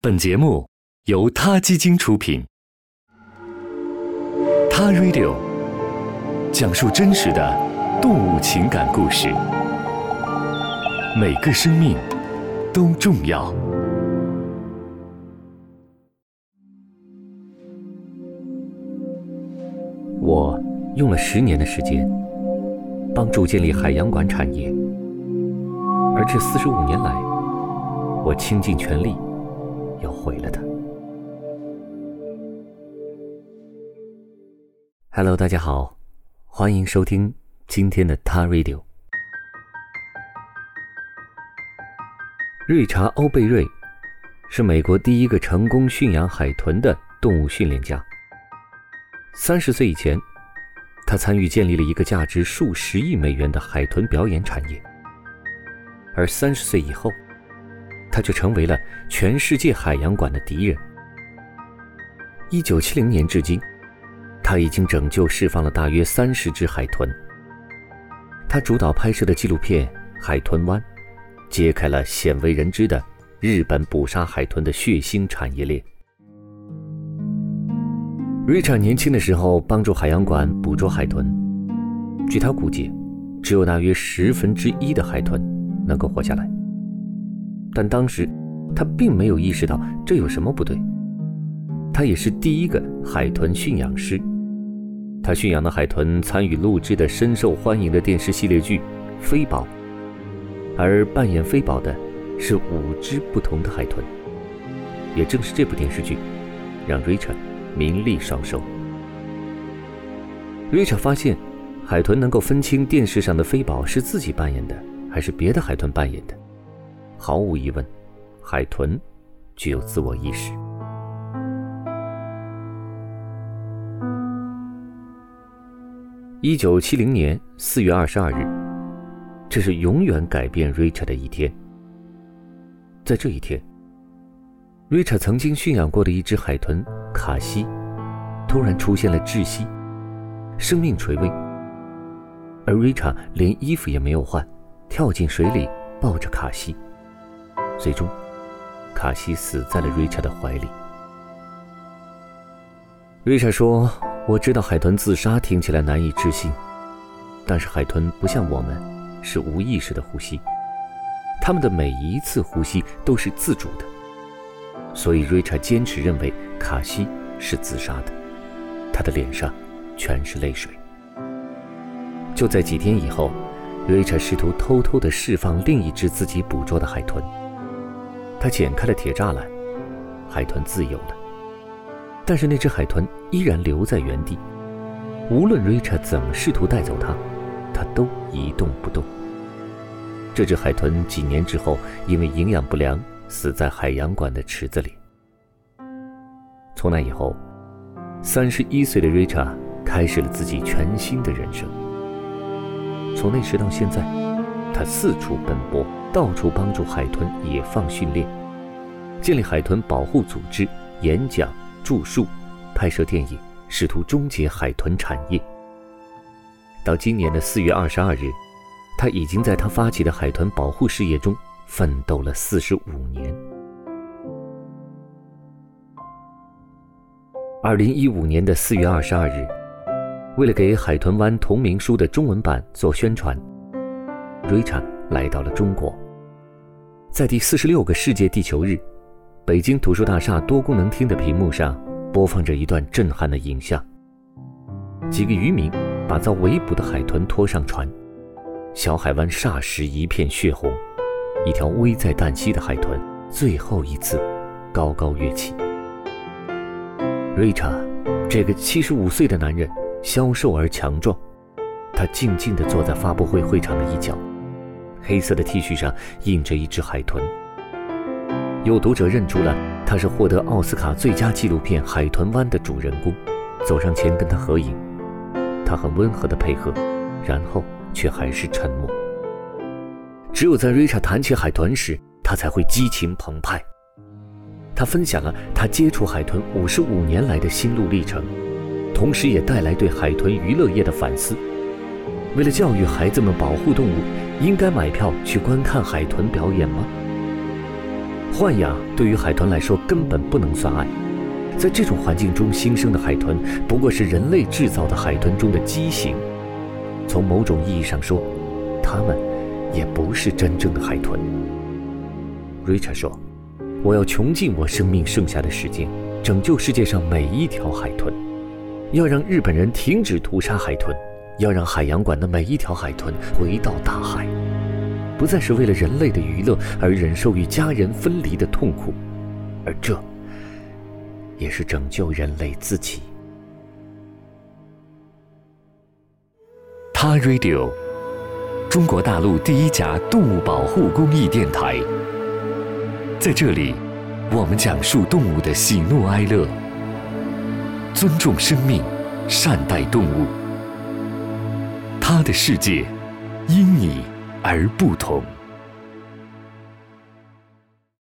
本节目由他基金出品，《他 Radio》讲述真实的动物情感故事，每个生命都重要。我用了十年的时间，帮助建立海洋馆产业，而这四十五年来，我倾尽全力。要毁了他。Hello，大家好，欢迎收听今天的他 Radio。瑞查·欧贝瑞是美国第一个成功驯养海豚的动物训练家。三十岁以前，他参与建立了一个价值数十亿美元的海豚表演产业，而三十岁以后。他就成为了全世界海洋馆的敌人。一九七零年至今，他已经拯救释放了大约三十只海豚。他主导拍摄的纪录片《海豚湾》，揭开了鲜为人知的日本捕杀海豚的血腥产业链。Richard 年轻的时候帮助海洋馆捕捉海豚，据他估计，只有大约十分之一的海豚能够活下来。但当时，他并没有意识到这有什么不对。他也是第一个海豚驯养师，他驯养的海豚参与录制的深受欢迎的电视系列剧《飞宝》，而扮演飞宝的是五只不同的海豚。也正是这部电视剧，让 Richard 名利双收。Richard 发现，海豚能够分清电视上的飞宝是自己扮演的，还是别的海豚扮演的。毫无疑问，海豚具有自我意识。一九七零年四月二十二日，这是永远改变 Rita 的一天。在这一天，Rita 曾经驯养过的一只海豚卡西，突然出现了窒息，生命垂危。而 Rita 连衣服也没有换，跳进水里抱着卡西。最终，卡西死在了瑞查的怀里。瑞查说：“我知道海豚自杀听起来难以置信，但是海豚不像我们，是无意识的呼吸，他们的每一次呼吸都是自主的。所以瑞查坚持认为卡西是自杀的，他的脸上全是泪水。就在几天以后，瑞查试图偷偷地释放另一只自己捕捉的海豚。”他剪开了铁栅栏，海豚自由了。但是那只海豚依然留在原地，无论瑞查怎么试图带走它，它都一动不动。这只海豚几年之后因为营养不良死在海洋馆的池子里。从那以后，三十一岁的瑞查开始了自己全新的人生。从那时到现在，他四处奔波。到处帮助海豚野放训练，建立海豚保护组织，演讲、著述、拍摄电影，试图终结海豚产业。到今年的四月二十二日，他已经在他发起的海豚保护事业中奋斗了四十五年。二零一五年的四月二十二日，为了给《海豚湾》同名书的中文版做宣传，瑞 d。来到了中国，在第四十六个世界地球日，北京图书大厦多功能厅的屏幕上播放着一段震撼的影像：几个渔民把遭围捕的海豚拖上船，小海湾霎时一片血红，一条危在旦夕的海豚最后一次高高跃起。瑞查，这个七十五岁的男人，消瘦而强壮，他静静地坐在发布会会场的一角。黑色的 T 恤上印着一只海豚，有读者认出了他是获得奥斯卡最佳纪录片《海豚湾》的主人公，走上前跟他合影。他很温和的配合，然后却还是沉默。只有在瑞查谈起海豚时，他才会激情澎湃。他分享了他接触海豚五十五年来的心路历程，同时也带来对海豚娱乐业的反思。为了教育孩子们保护动物，应该买票去观看海豚表演吗？豢养对于海豚来说根本不能算爱，在这种环境中新生的海豚不过是人类制造的海豚中的畸形。从某种意义上说，它们也不是真正的海豚。Richard 说：“我要穷尽我生命剩下的时间，拯救世界上每一条海豚，要让日本人停止屠杀海豚，要让海洋馆的每一条海豚回到大海。”不再是为了人类的娱乐而忍受与家人分离的痛苦，而这也是拯救人类自己。他 Radio，中国大陆第一家动物保护公益电台。在这里，我们讲述动物的喜怒哀乐，尊重生命，善待动物。他的世界，因你。而不同。